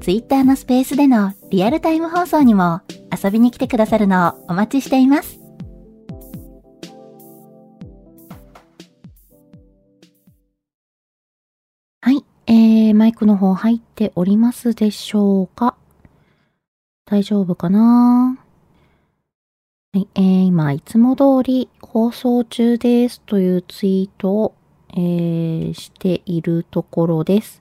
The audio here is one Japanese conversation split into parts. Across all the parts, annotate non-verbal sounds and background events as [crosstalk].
Twitter のスペースでのリアルタイム放送にも遊びに来てくださるのをお待ちしています。はい、えー、マイクの方入っておりますでしょうか？大丈夫かな？はい、えー、今、いつも通り放送中ですというツイートを、えー、しているところです。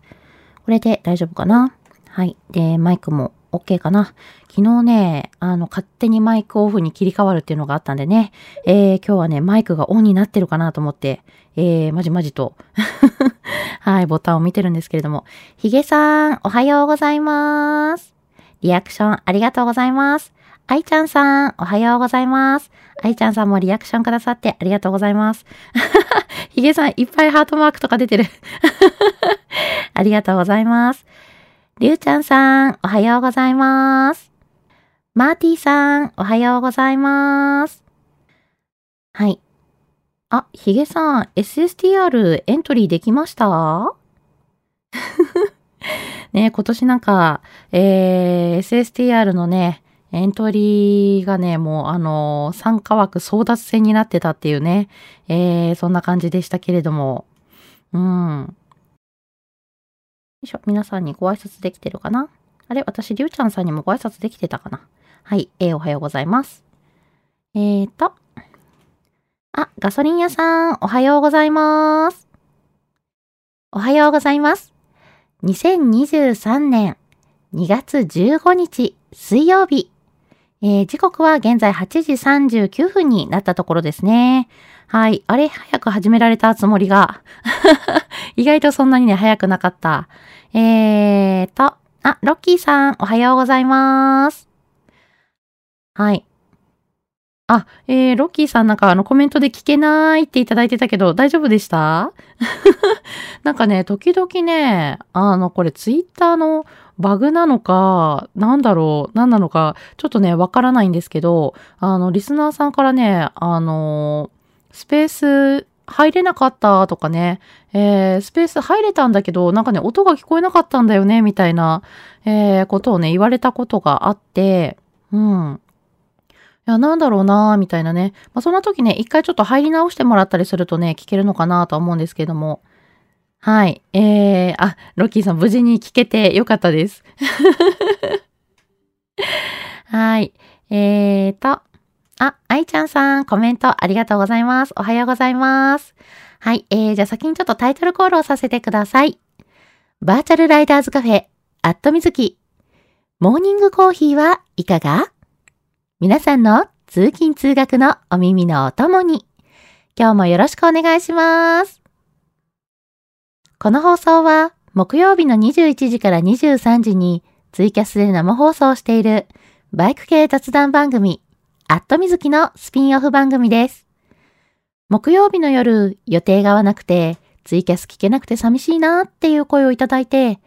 これで大丈夫かな？はい。で、マイクも OK かな。昨日ね、あの、勝手にマイクオフに切り替わるっていうのがあったんでね、えー、今日はね、マイクがオンになってるかなと思って、えー、まじまじと [laughs] はい、ボタンを見てるんですけれども、ヒゲさん、おはようございます。リアクションありがとうございます。アイちゃんさん、おはようございます。アイちゃんさんもリアクションくださってありがとうございます。[laughs] ヒゲさん、いっぱいハートマークとか出てる [laughs] ありがとうございます。りゅうちゃんさん、おはようございます。マーティーさん、おはようございます。はい。あ、ヒゲさん、SSTR エントリーできました？[laughs] ね、今年なんか、えー、SSTR のね、エントリーがね、もうあの、参加枠争奪戦になってたっていうね、えー、そんな感じでしたけれども、うん。いしょ、皆さんにご挨拶できてるかな？あれ？私、りゅうちゃんさんにもご挨拶できてたかな？はい、えー、おはようございます。えーと。あ、ガソリン屋さん、おはようございます。おはようございます。2023年2月15日水曜日。えー、時刻は現在8時39分になったところですね。はい。あれ、早く始められたつもりが。[laughs] 意外とそんなにね、早くなかった。えーと、あ、ロッキーさん、おはようございます。はい。あ、えー、ロッキーさんなんかあのコメントで聞けないっていただいてたけど、大丈夫でした？[laughs] なんかね、時々ね、あの、これツイッターのバグなのか、なんだろう、何なのか、ちょっとね、わからないんですけど、あの、リスナーさんからね、あのスペース入れなかったとかね、えー、スペース入れたんだけど、なんかね、音が聞こえなかったんだよね、みたいな、えー、ことをね、言われたことがあって、うん。いや、なんだろうなみたいなね。まあ、そんな時ね、一回ちょっと入り直してもらったりするとね、聞けるのかなと思うんですけども。はい。えー、あ、ロッキーさん無事に聞けてよかったです。[laughs] はい。えーと、あ、愛ちゃんさん、コメントありがとうございます。おはようございます。はい、えー、じゃあ先にちょっとタイトルコールをさせてください。バーチャルライダーズカフェ、アットみずき。モーニングコーヒーはいかが？皆さんの通勤通学のお耳のお供に、今日もよろしくお願いします。この放送は、木曜日の21時から23時にツイキャスで生放送しているバイク系雑談番組アットみずきのスピンオフ番組です。木曜日の夜、予定が合わなくて、ツイキャス聞けなくて寂しいなっていう声をいただいて、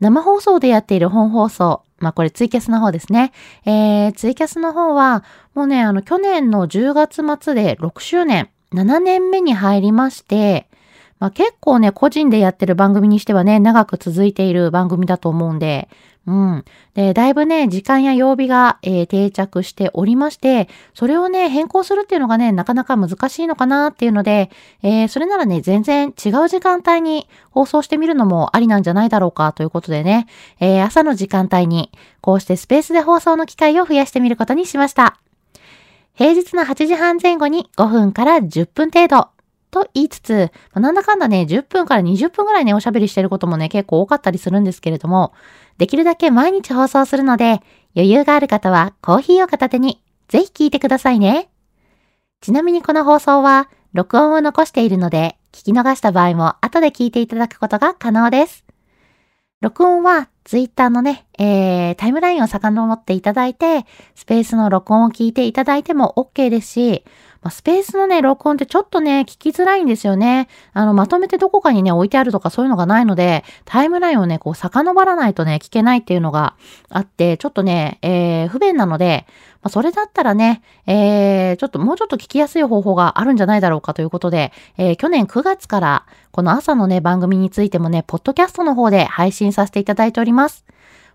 生放送でやっている本放送、まあこれツイキャスの方ですね。えー、ツイキャスの方は、もうね、あの去年の10月末で6周年、7年目に入りまして、まあ、結構ね、個人でやってる番組にしてはね、長く続いている番組だと思うんで、うん。で、だいぶね、時間や曜日が、えー、定着しておりまして、それをね、変更するっていうのがね、なかなか難しいのかなっていうので、えー、それならね、全然違う時間帯に放送してみるのもありなんじゃないだろうかということでね、えー、朝の時間帯に、こうしてスペースで放送の機会を増やしてみることにしました。平日の8時半前後に5分から10分程度、と言いつつ、なんだかんだね、10分から20分ぐらいね、おしゃべりしてることもね、結構多かったりするんですけれども、できるだけ毎日放送するので、余裕がある方はコーヒーを片手に、ぜひ聞いてくださいね。ちなみにこの放送は、録音を残しているので、聞き逃した場合も後で聞いていただくことが可能です。録音はツイッターのね、えー、タイムラインを遡っていただいて、スペースの録音を聞いていただいても OK ですし、まあ、スペースのね、録音ってちょっとね、聞きづらいんですよね。あの、まとめてどこかにね、置いてあるとかそういうのがないので、タイムラインをね、こう、遡らないとね、聞けないっていうのがあって、ちょっとね、えー、不便なので、まあ、それだったらね、えー、ちょっともうちょっと聞きやすい方法があるんじゃないだろうかということで、えー、去年9月から、この朝のね、番組についてもね、ポッドキャストの方で配信させていただいております。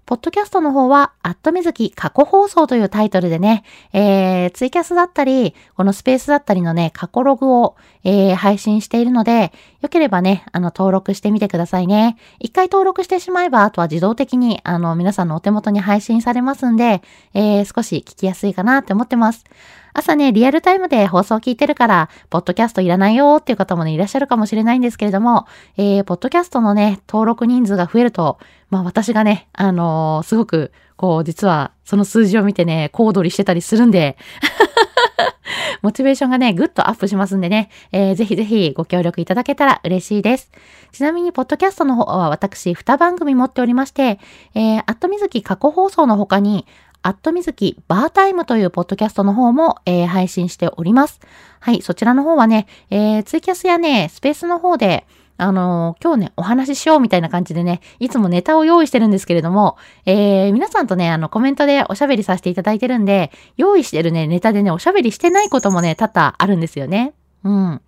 ポッドキャストの方は、アットみずき過去放送というタイトルでね、えー、ツイキャスだったり、このスペースだったりのね、過去ログを、えー、配信しているので、よければね、あの、登録してみてくださいね。一回登録してしまえば、あとは自動的に、あの、皆さんのお手元に配信されますんで、えー、少し聞きやすいかなって思ってます。朝ね、リアルタイムで放送を聞いてるから、ポッドキャストいらないよっていう方もね、いらっしゃるかもしれないんですけれども、えー、ポッドキャストのね、登録人数が増えると、まあ私がね、あのー、すごく、こう、実は、その数字を見てね、小躍りしてたりするんで、[laughs] モチベーションがね、ぐっとアップしますんでね、えー、ぜひぜひご協力いただけたら嬉しいです。ちなみに、ポッドキャストの方は私、2番組持っておりまして、えー、アットみずき過去放送の他に、アットみずきバータイムというポッドキャストの方も、えー、配信しております。はい、そちらの方はね、えー、ツイキャスやね、スペースの方で、あのー、今日ね、お話ししようみたいな感じでね、いつもネタを用意してるんですけれども、えー、皆さんとね、あの、コメントでおしゃべりさせていただいてるんで、用意してるね、ネタでね、おしゃべりしてないこともね、多々あるんですよね。うん。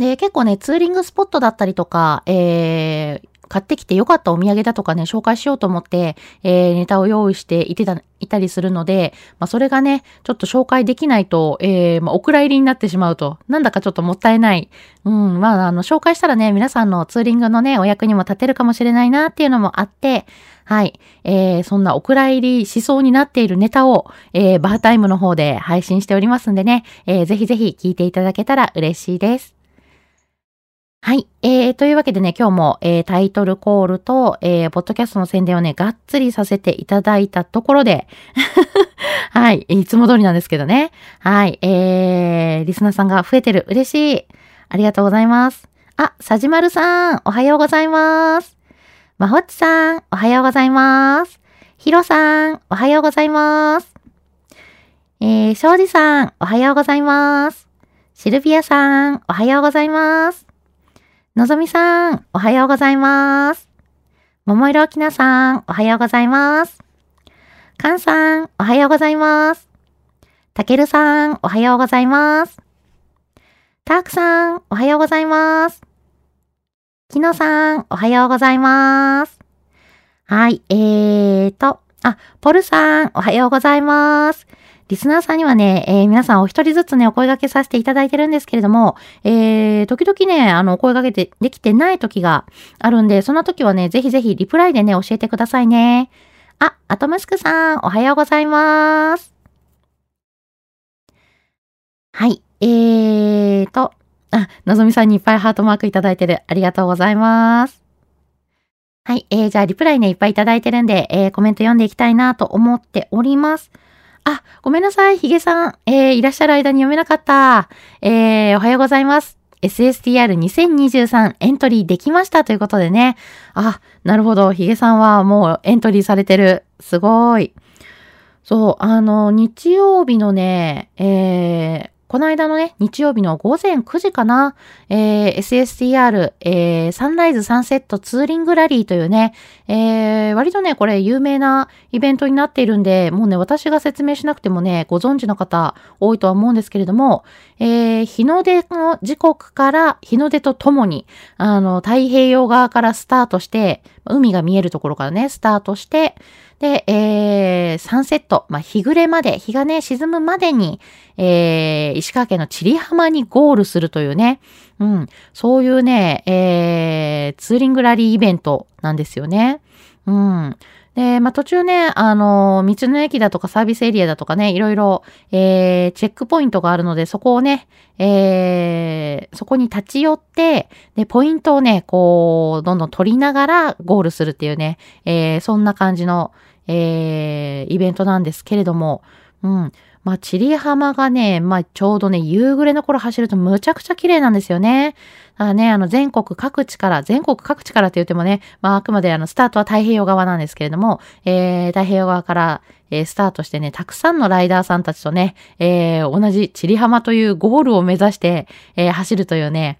で、結構ね、ツーリングスポットだったりとか、えー、買ってきてよかったお土産だとかね、紹介しようと思って、えー、ネタを用意していてた、いたりするので、まあ、それがね、ちょっと紹介できないと、えー、まあ、お蔵入りになってしまうと、なんだかちょっともったいない。うん、まあ、あの、紹介したらね、皆さんのツーリングのね、お役にも立てるかもしれないなっていうのもあって、はい。えー、そんなお蔵入りしそうになっているネタを、えー、バータイムの方で配信しておりますんでね、えー、ぜひぜひ聞いていただけたら嬉しいです。はい。えー、というわけでね、今日も、えー、タイトルコールと、えー、ポッドキャストの宣伝をね、がっつりさせていただいたところで、[laughs] はい。いつも通りなんですけどね。はい。えー、リスナーさんが増えてる。嬉しい。ありがとうございます。あ、さじまるさん、おはようございます。まほっちさん、おはようございます。ひろさん、おはようございます。えー、しょうじさん、おはようございます。シルビアさん、おはようございます。のぞみさん、おはようございます。桃色きなさん、おはようございます。かんさん、おはようございます。たけるさん、おはようございます。たーくさん、おはようございます。きのさん、おはようございます。はい、えーと、あ、ポルさん、おはようございます。リスナーさんにはね、えー、皆さんお一人ずつね、お声掛けさせていただいてるんですけれども、えー、時々ね、あの、お声掛けてできてない時があるんで、そんな時はね、ぜひぜひリプライでね、教えてくださいね。あ、アトムスクさん、おはようございます。はい、えーと、あ、のぞみさんにいっぱいハートマークいただいてる。ありがとうございます。はい、えー、じゃあリプライね、いっぱいいただいてるんで、えー、コメント読んでいきたいなと思っております。あ、ごめんなさい、ヒゲさん。えー、いらっしゃる間に読めなかった。えー、おはようございます。SSTR2023 エントリーできましたということでね。あ、なるほど。ヒゲさんはもうエントリーされてる。すごい。そう、あの、日曜日のね、えー、この間のね、日曜日の午前9時かな、えー、SSTR、えー、サンライズサンセットツーリングラリーというね、えー、割とね、これ有名なイベントになっているんで、もうね、私が説明しなくてもね、ご存知の方多いとは思うんですけれども、えー、日の出の時刻から日の出とともに、あの、太平洋側からスタートして、海が見えるところからね、スタートして、で、えー、サンセット、まあ、日暮れまで、日がね、沈むまでに、えー、石川県の千里浜にゴールするというね、うん、そういうね、えー、ツーリングラリーイベントなんですよね。うん。で、まあ、途中ね、あの、道の駅だとかサービスエリアだとかね、いろいろ、えー、チェックポイントがあるので、そこをね、えー、そこに立ち寄って、で、ポイントをね、こう、どんどん取りながらゴールするっていうね、えー、そんな感じの、えー、イベントなんですけれども、うん。まあ、チリ浜がね、まあ、ちょうどね、夕暮れの頃走るとむちゃくちゃ綺麗なんですよね。だね、あの、全国各地から、全国各地からって言ってもね、まあ、あくまであの、スタートは太平洋側なんですけれども、えー、太平洋側から、えー、スタートしてね、たくさんのライダーさんたちとね、えー、同じチリ浜というゴールを目指して、えー、走るというね、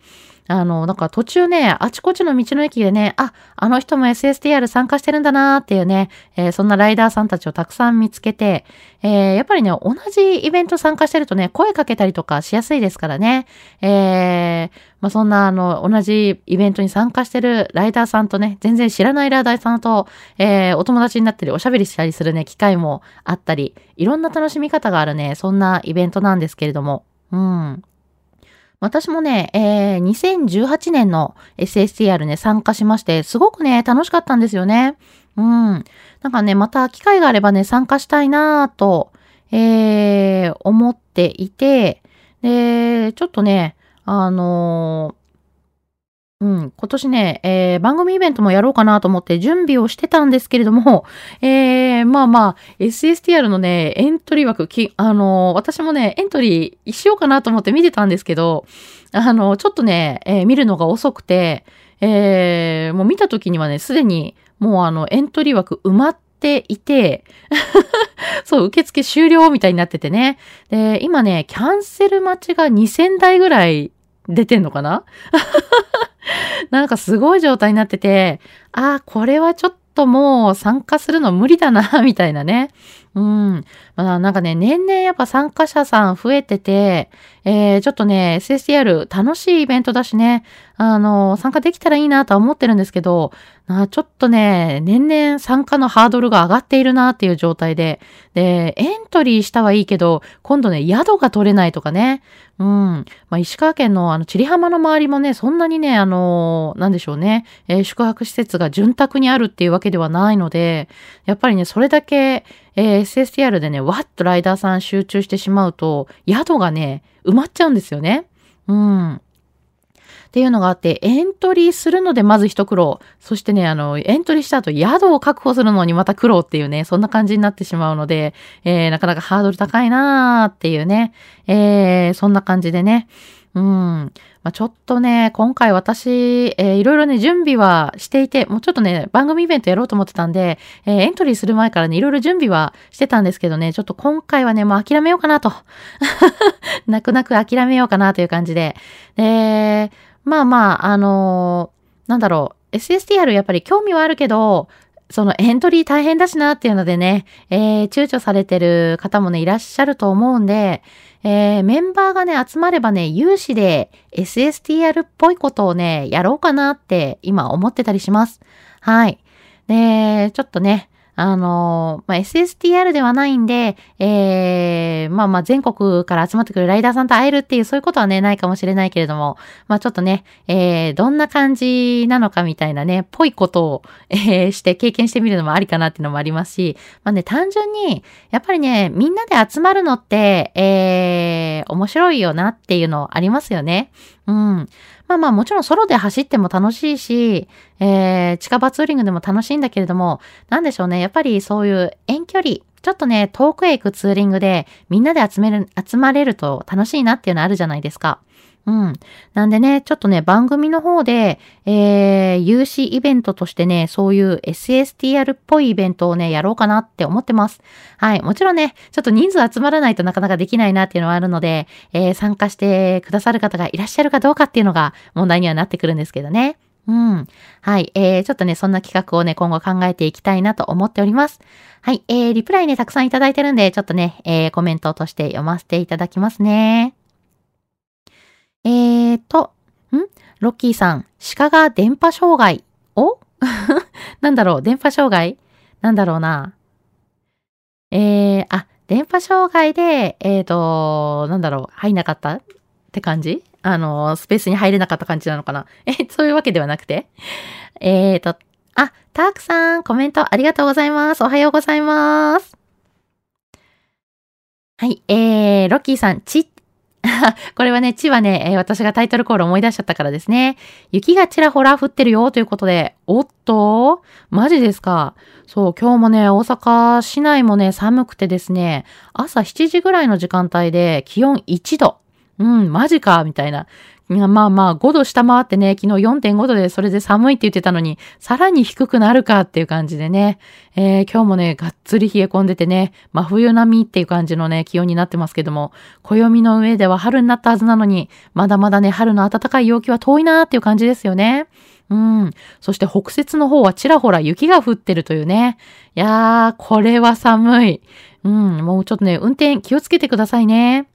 あの、なんか途中ね、あちこちの道の駅でね、あ、あの人も SSTR 参加してるんだなーっていうね、えー、そんなライダーさんたちをたくさん見つけて、えー、やっぱりね、同じイベント参加してるとね、声かけたりとかしやすいですからね、えー、まあ、そんなあの、同じイベントに参加してるライダーさんとね、全然知らないライダーさんと、えー、お友達になったり、おしゃべりしたりするね、機会もあったり、いろんな楽しみ方があるね、そんなイベントなんですけれども、うん。私もね、えー、2018年の SSTR ね、参加しまして、すごくね、楽しかったんですよね。うん。なんかね、また機会があればね、参加したいなぁと、えー、思っていて、で、ちょっとね、あのうん、今年ね、えー、番組イベントもやろうかなと思って準備をしてたんですけれども、えー、まあまあ、SSTR のね、エントリー枠、き、あのー、私もね、エントリーしようかなと思って見てたんですけど、あのー、ちょっとね、えー、見るのが遅くて、えー、もう見た時にはね、すでに、もうあの、エントリー枠埋まっていて、[laughs] そう、受付終了みたいになっててね。で、今ね、キャンセル待ちが2000台ぐらい出てんのかな？[laughs] なんかすごい状態になってて、ああ、これはちょっともう参加するの無理だな、みたいなね。うん。まあなんかね、年々やっぱ参加者さん増えてて、えー、ちょっとね、SSTR 楽しいイベントだしね、あの、参加できたらいいなとは思ってるんですけど、あちょっとね、年々参加のハードルが上がっているなっていう状態で、で、エントリーしたはいいけど、今度ね、宿が取れないとかね、うん。まあ、石川県のあの、千里浜の周りもね、そんなにね、あの、なんでしょうね、えー、宿泊施設が潤沢にあるっていうわけではないので、やっぱりね、それだけ、えー、SSTR でね、わっとライダーさん集中してしまうと、宿がね、埋まっちゃうんですよね。うん。っていうのがあって、エントリーするのでまず一苦労。そしてね、あの、エントリーした後、宿を確保するのにまた苦労っていうね、そんな感じになってしまうので、えー、なかなかハードル高いなーっていうね、えー、そんな感じでね。うん。まあ、ちょっとね、今回私、えー、いろいろね、準備はしていて、もうちょっとね、番組イベントやろうと思ってたんで、えー、エントリーする前からね、いろいろ準備はしてたんですけどね、ちょっと今回はね、もう諦めようかなと。[laughs] 泣く泣く諦めようかなという感じで。で、まあまあ、あのー、なんだろう、SSTR やっぱり興味はあるけど、そのエントリー大変だしなっていうのでね、えー、躊躇されてる方もね、いらっしゃると思うんで、えー、メンバーがね、集まればね、有志で SSTR っぽいことをね、やろうかなって今思ってたりします。はい。で、ちょっとね、あの、まあ、SSTR ではないんで、えー、まあまあ全国から集まってくるライダーさんと会えるっていうそういうことはね、ないかもしれないけれども、まあちょっとね、えー、どんな感じなのかみたいなね、ぽいことを、えー、して経験してみるのもありかなっていうのもありますし、まあね、単純に、やっぱりね、みんなで集まるのって、えー、面白いよなっていうのありますよね。うん。まあまあもちろんソロで走っても楽しいし、えー、近場ツーリングでも楽しいんだけれども、なんでしょうね。やっぱりそういう遠距離、ちょっとね、遠くへ行くツーリングでみんなで集める、集まれると楽しいなっていうのあるじゃないですか。うん。なんでね、ちょっとね、番組の方で、えー、有志イベントとしてね、そういう SSTR っぽいイベントをね、やろうかなって思ってます。はい。もちろんね、ちょっと人数集まらないとなかなかできないなっていうのはあるので、えー、参加してくださる方がいらっしゃるかどうかっていうのが問題にはなってくるんですけどね。うん。はい。えー、ちょっとね、そんな企画をね、今後考えていきたいなと思っております。はい。えー、リプライね、たくさんいただいてるんで、ちょっとね、えー、コメントとして読ませていただきますね。えーと、ん？ロッキーさん、鹿が電波障害。お [laughs] なんだろう？電波障害？なんだろうな？えー、あ、電波障害で、えーと、なんだろう？入んなかった？って感じ？あの、スペースに入れなかった感じなのかな？[laughs] え、そういうわけではなくて？えーと、あ、タークさん、コメントありがとうございます。おはようございます。はい、えー、ロッキーさん、ち [laughs] これはね、地はね、えー、私がタイトルコール思い出しちゃったからですね。雪がちらほら降ってるよということで、おっと？マジですか？そう、今日もね、大阪市内もね、寒くてですね、朝7時ぐらいの時間帯で気温1度。うん、マジかみたいな。まあまあ、5度下回ってね、昨日4.5度でそれで寒いって言ってたのに、さらに低くなるかっていう感じでね、えー、今日もね、がっつり冷え込んでてね、真冬並みっていう感じのね、気温になってますけども、暦の上では春になったはずなのに、まだまだね、春の暖かい陽気は遠いなーっていう感じですよね。うん。そして北節の方はちらほら雪が降ってるというね。いやー、これは寒い。うん、もうちょっとね、運転気をつけてくださいね。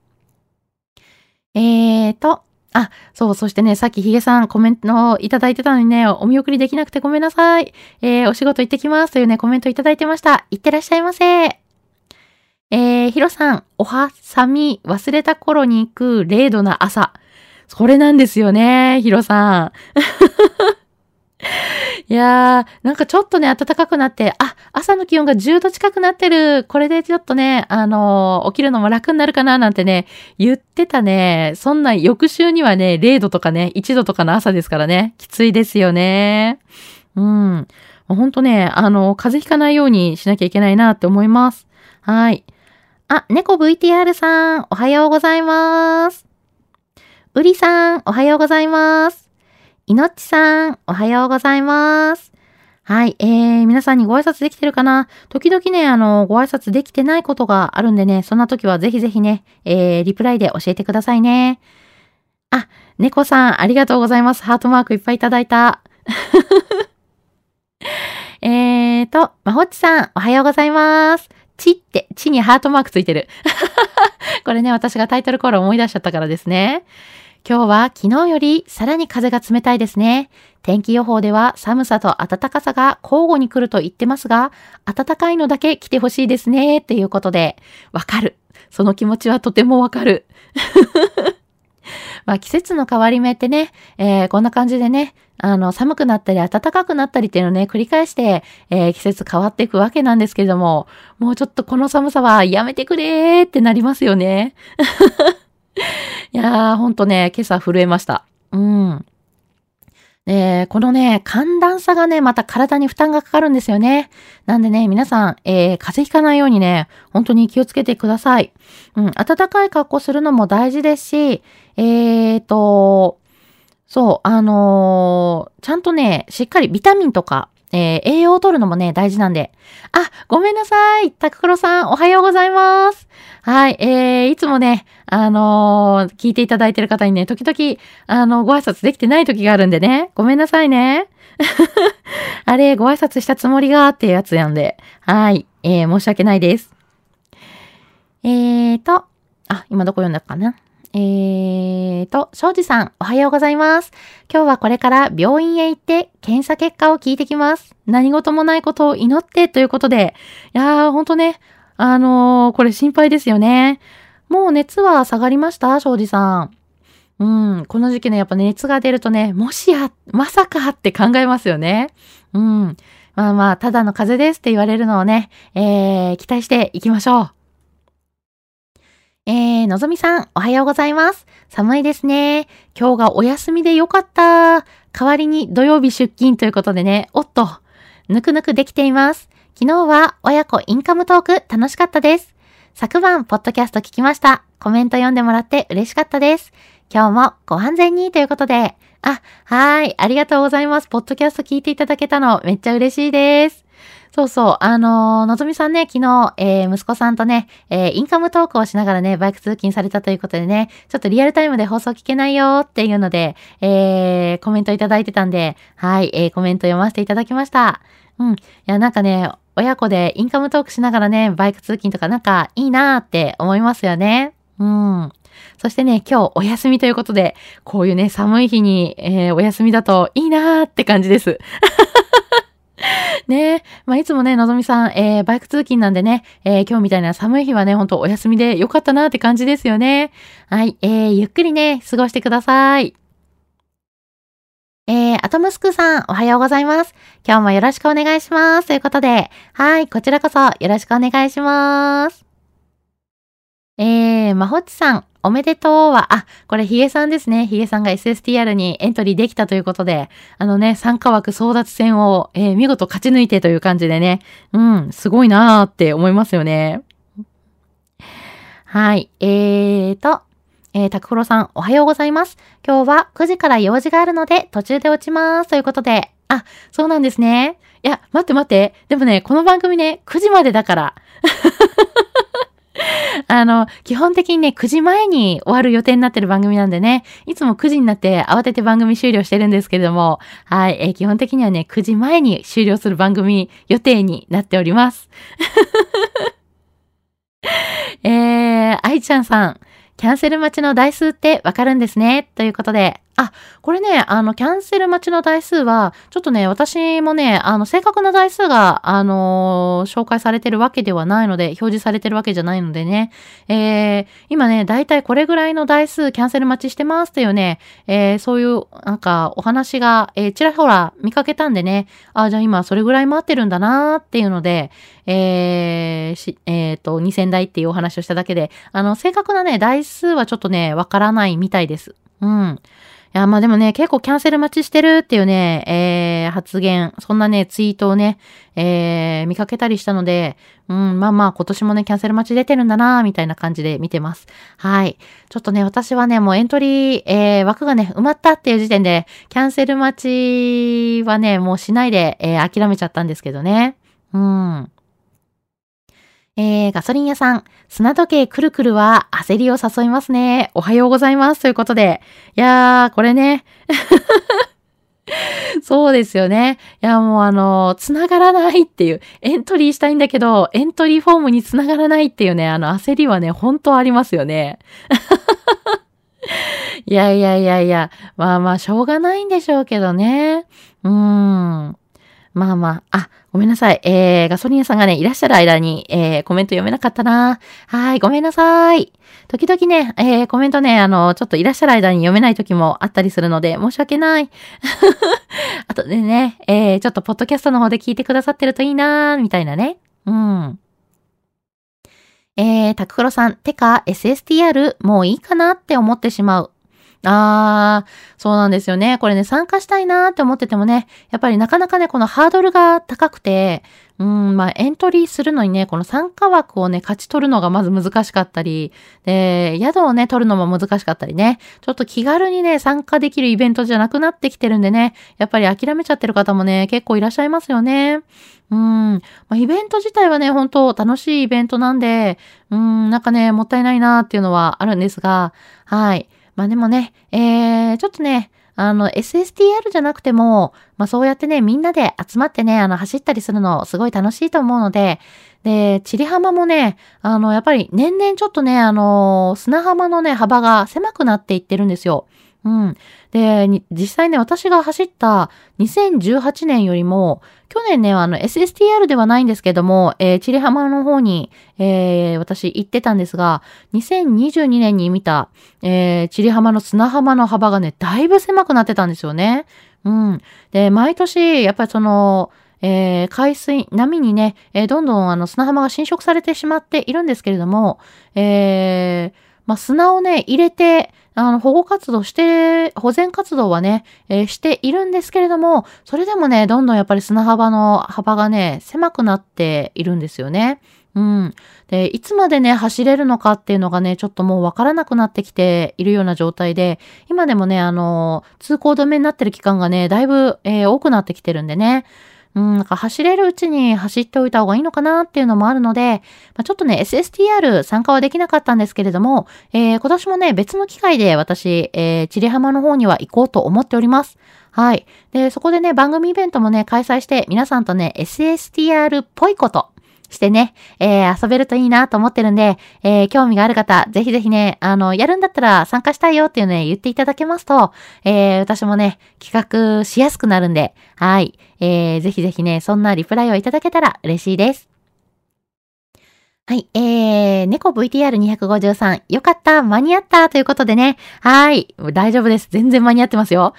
えーと、あ、そう、そしてね、さっきヒゲさんコメントをいただいてたのにね、お見送りできなくてごめんなさい。えー、お仕事行ってきますというね、コメントいただいてました。いってらっしゃいませ。えー、ヒロさん、おはさみ、忘れた頃に行く0度な朝。それなんですよね、ヒロさん。[laughs] いやー、なんかちょっとね、暖かくなって、あ、朝の気温が10度近くなってる。これでちょっとね、あのー、起きるのも楽になるかななんてね、言ってたね。そんな翌週にはね、0度とかね、1度とかの朝ですからね、きついですよね。うん。ほんとね、あの、風邪ひかないようにしなきゃいけないなって思います。はい。あ、猫 VTR さん、おはようございます。うりさん、おはようございます。いのっちさん、おはようございます。はい、えー、皆さんにご挨拶できてるかな？時々ね、あの、ご挨拶できてないことがあるんでね、そんな時はぜひぜひね、えー、リプライで教えてくださいね。あ、猫さん、ありがとうございます。ハートマークいっぱいいただいた。[laughs] えーと、まほっちさん、おはようございます。ちって、ちにハートマークついてる。[laughs] これね、私がタイトルコール思い出しちゃったからですね。今日は昨日よりさらに風が冷たいですね。天気予報では寒さと暖かさが交互に来ると言ってますが、暖かいのだけ来てほしいですね。っていうことで、わかる。その気持ちはとてもわかる。[laughs] まあ季節の変わり目ってね、えー、こんな感じでね、あの、寒くなったり暖かくなったりっていうのをね、繰り返して、えー、季節変わっていくわけなんですけれども、もうちょっとこの寒さはやめてくれーってなりますよね。いやー、ほんとね、今朝震えました。うん。えこのね、寒暖差がね、また体に負担がかかるんですよね。なんでね、皆さん、えー、風邪ひかないようにね、本当に気をつけてください。うん、暖かい格好するのも大事ですし、えーと、そう、あのー、ちゃんとね、しっかりビタミンとか、えー、栄養を取るのもね、大事なんで。あ、ごめんなさい。タククロさん、おはようございます。はい、えー、いつもね、あのー、聞いていただいてる方にね、時々、あの、ご挨拶できてない時があるんでね、ごめんなさいね。[laughs] あれ、ご挨拶したつもりがっていうやつなんで、はい、えー、申し訳ないです。えーと、あ、今どこ読んだかな。えーと、庄司さん、おはようございます。今日はこれから病院へ行って検査結果を聞いてきます。何事もないことを祈ってということで、いやー、ほんとね、あのー、これ心配ですよね。もう熱は下がりました？庄司さん。うん、この時期ね、やっぱ熱が出るとね、もしや、まさかって考えますよね。うん。まあまあ、ただの風邪ですって言われるのをね、えー、期待していきましょう。えー、のぞみさん、おはようございます。寒いですね。今日がお休みでよかった。代わりに土曜日出勤ということでね、おっと、ぬくぬくできています。昨日は親子インカムトーク楽しかったです。昨晩、ポッドキャスト聞きました。コメント読んでもらって嬉しかったです。今日もご安全にということで、あ、はい、ありがとうございます。ポッドキャスト聞いていただけたのめっちゃ嬉しいです。そうそう、あのー、のぞみさんね、昨日、えー、息子さんとね、えー、インカムトークをしながらね、バイク通勤されたということでね、ちょっとリアルタイムで放送聞けないよっていうので、えー、コメントいただいてたんで、はい、えー、コメント読ませていただきました。うん。いや、なんかね、親子でインカムトークしながらね、バイク通勤とかなんかいいなーって思いますよね。うん。そしてね、今日お休みということで、こういうね、寒い日に、えー、お休みだといいなーって感じです。[laughs] ねえまあ、いつもね、のぞみさん、えー、バイク通勤なんでね、えー、今日みたいな寒い日はね、ほんとお休みでよかったなって感じですよね。はい、えー、ゆっくりね、過ごしてください。えー、アトムスクさん、おはようございます。今日もよろしくお願いします。ということで、はい、こちらこそよろしくお願いします。えー、まほっちさん、おめでとうは、あ、これヒゲさんですね。ヒゲさんが SSTR にエントリーできたということで、あのね、参加枠争奪戦を、えー、見事勝ち抜いてという感じでね、うん、すごいなーって思いますよね。はい、えーと、えー、タクフロさん、おはようございます。今日は9時から用事があるので、途中で落ちます。ということで、あ、そうなんですね。いや、待って待って。でもね、この番組ね、9時までだから。[laughs] あの、基本的にね、9時前に終わる予定になってる番組なんでね、いつも9時になって慌てて番組終了してるんですけれども、はい、えー、基本的にはね、9時前に終了する番組予定になっております。[laughs] えー、愛ちゃんさん、キャンセル待ちの台数ってわかるんですね。ということで、あ、これね、あの、キャンセル待ちの台数は、ちょっとね、私もね、あの、正確な台数が、あのー、紹介されてるわけではないので、表示されてるわけじゃないのでね、えー、今ね、だいたいこれぐらいの台数キャンセル待ちしてますというね、えー、そういう、なんか、お話が、えー、ちらほら見かけたんでね、あ、じゃあ今それぐらい待ってるんだなーっていうので、えー、し、えっ、ー、と、2000台っていうお話をしただけで、あの、正確なね、台数はちょっとね、わからないみたいです。うん。いや、まあでもね、結構キャンセル待ちしてるっていうね、えー、発言、そんなね、ツイートをね、えー、見かけたりしたので、うん、まあまあ今年もね、キャンセル待ち出てるんだなみたいな感じで見てます。はい。ちょっとね、私はね、もうエントリー、えー、枠がね、埋まったっていう時点で、キャンセル待ちはね、もうしないで、えー、諦めちゃったんですけどね。うん。えー、ガソリン屋さん、砂時計くるくるは焦りを誘いますね。おはようございます。ということで。いやー、これね。[laughs] そうですよね。いや、もうあの、繋がらないっていう、エントリーしたいんだけど、エントリーフォームに繋がらないっていうね、あの焦りはね、本当ありますよね。[laughs] いやいやいやいや、まあまあ、しょうがないんでしょうけどね。うーん。まあまあ、あ、ごめんなさい。えー、ガソリン屋さんがね、いらっしゃる間に、えー、コメント読めなかったな。はい、ごめんなさい。時々ね、えー、コメントね、あの、ちょっといらっしゃる間に読めない時もあったりするので、申し訳ない。[laughs] あとでね、えー、ちょっとポッドキャストの方で聞いてくださってるといいなみたいなね。うん。えー、タククロさん、てか、SSTR もういいかなって思ってしまう。ああ、そうなんですよね。これね、参加したいなーって思っててもね、やっぱりなかなかね、このハードルが高くて、うん、まあ、エントリーするのにね、この参加枠をね、勝ち取るのがまず難しかったり、で、宿をね、取るのも難しかったりね、ちょっと気軽にね、参加できるイベントじゃなくなってきてるんでね、やっぱり諦めちゃってる方もね、結構いらっしゃいますよね。うん。まあ、イベント自体はね、本当楽しいイベントなんで、うん、なんかね、もったいないなーっていうのはあるんですが、はい。まあでもね、えー、ちょっとね、あの、SSTR じゃなくても、まあそうやってね、みんなで集まってね、あの、走ったりするのすごい楽しいと思うので、で、チリ浜もね、あの、やっぱり年々ちょっとね、あの、砂浜のね、幅が狭くなっていってるんですよ。うん。で、実際ね、私が走った2018年よりも、去年ね、あの、SSTR ではないんですけども、えー、チリ浜の方に、えー、私行ってたんですが、2022年に見た、えー、チリ浜の砂浜の幅がね、だいぶ狭くなってたんですよね。うん。で、毎年、やっぱりその、えー、海水、波にね、えー、どんどんあの砂浜が侵食されてしまっているんですけれども、えー、まあ、砂をね、入れて、あの、保護活動して、保全活動はね、えー、しているんですけれども、それでもね、どんどんやっぱり砂幅の幅がね、狭くなっているんですよね。うん。で、いつまでね、走れるのかっていうのがね、ちょっともうわからなくなってきているような状態で、今でもね、あの、通行止めになってる期間がね、だいぶ、えー、多くなってきてるんでね。うん、なんか走れるうちに走っておいた方がいいのかなっていうのもあるので、まあ、ちょっとね、SSTR 参加はできなかったんですけれども、えー、今年もね、別の機会で私、えー、チリハマの方には行こうと思っております。はい。で、そこでね、番組イベントもね、開催して、皆さんとね、SSTR っぽいこと、してね、えー、遊べるといいなと思ってるんで、えー、興味がある方、ぜひぜひね、あの、やるんだったら参加したいよっていうね、言っていただけますと、えー、私もね、企画しやすくなるんで、はい、えー、ぜひぜひね、そんなリプライをいただけたら嬉しいです。はい。えー、猫 VTR253。よかった。間に合ったということでね。はい。大丈夫です。全然間に合ってますよ。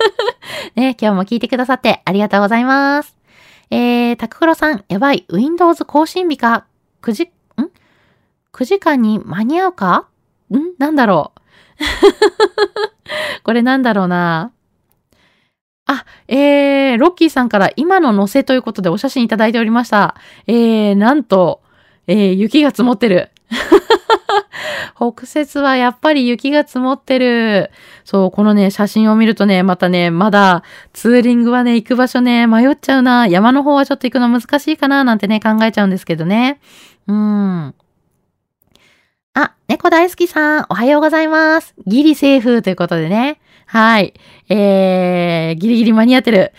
[laughs] ね、今日も聞いてくださってありがとうございます。えー、タククロさん、やばい。Windows 更新日か ?9 時、ん ?9 時間に間に合うか？ん？なんだろう？[laughs] これなんだろうな？あ、えー、ロッキーさんから今の載せということでお写真いただいておりました。えー、なんと、えー、雪が積もってる。北節はやっぱり雪が積もってる。そう、このね、写真を見るとね、またね、まだツーリングはね、行く場所ね、迷っちゃうな。山の方はちょっと行くの難しいかな、なんてね、考えちゃうんですけどね。うん。あ、猫大好きさん、おはようございます。ギリセーフということでね。はい。えー、ギリギリ間に合ってる。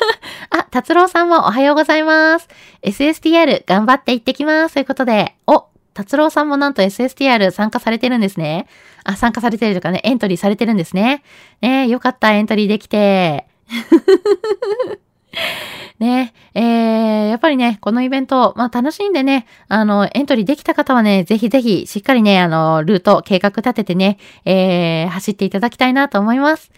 [laughs] あ、達郎さんもおはようございます。SSTR 頑張って行ってきます。ということで、お、達郎さんもなんと SSTR 参加されてるんですね。あ、参加されてるとかね、エントリーされてるんですね。ねよかった、エントリーできて。[laughs] ねえー、やっぱりね、このイベント、まあ楽しんでね、あの、エントリーできた方はね、ぜひぜひ、しっかりね、あの、ルート、計画立ててね、えー、走っていただきたいなと思います。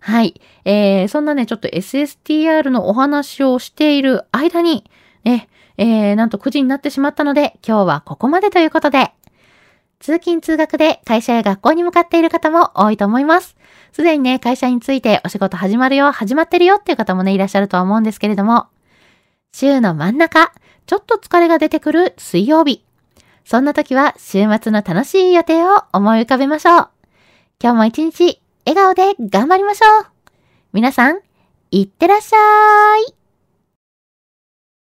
はい。えー、そんなね、ちょっと SSTR のお話をしている間に、ね、えー、なんと9時になってしまったので、今日はここまでということで、通勤通学で会社や学校に向かっている方も多いと思います。すでにね、会社についてお仕事始まるよ、始まってるよっていう方もね、いらっしゃるとは思うんですけれども、週の真ん中、ちょっと疲れが出てくる水曜日。そんな時は週末の楽しい予定を思い浮かべましょう。今日も一日笑顔で頑張りましょう。皆さん、いってらっしゃい。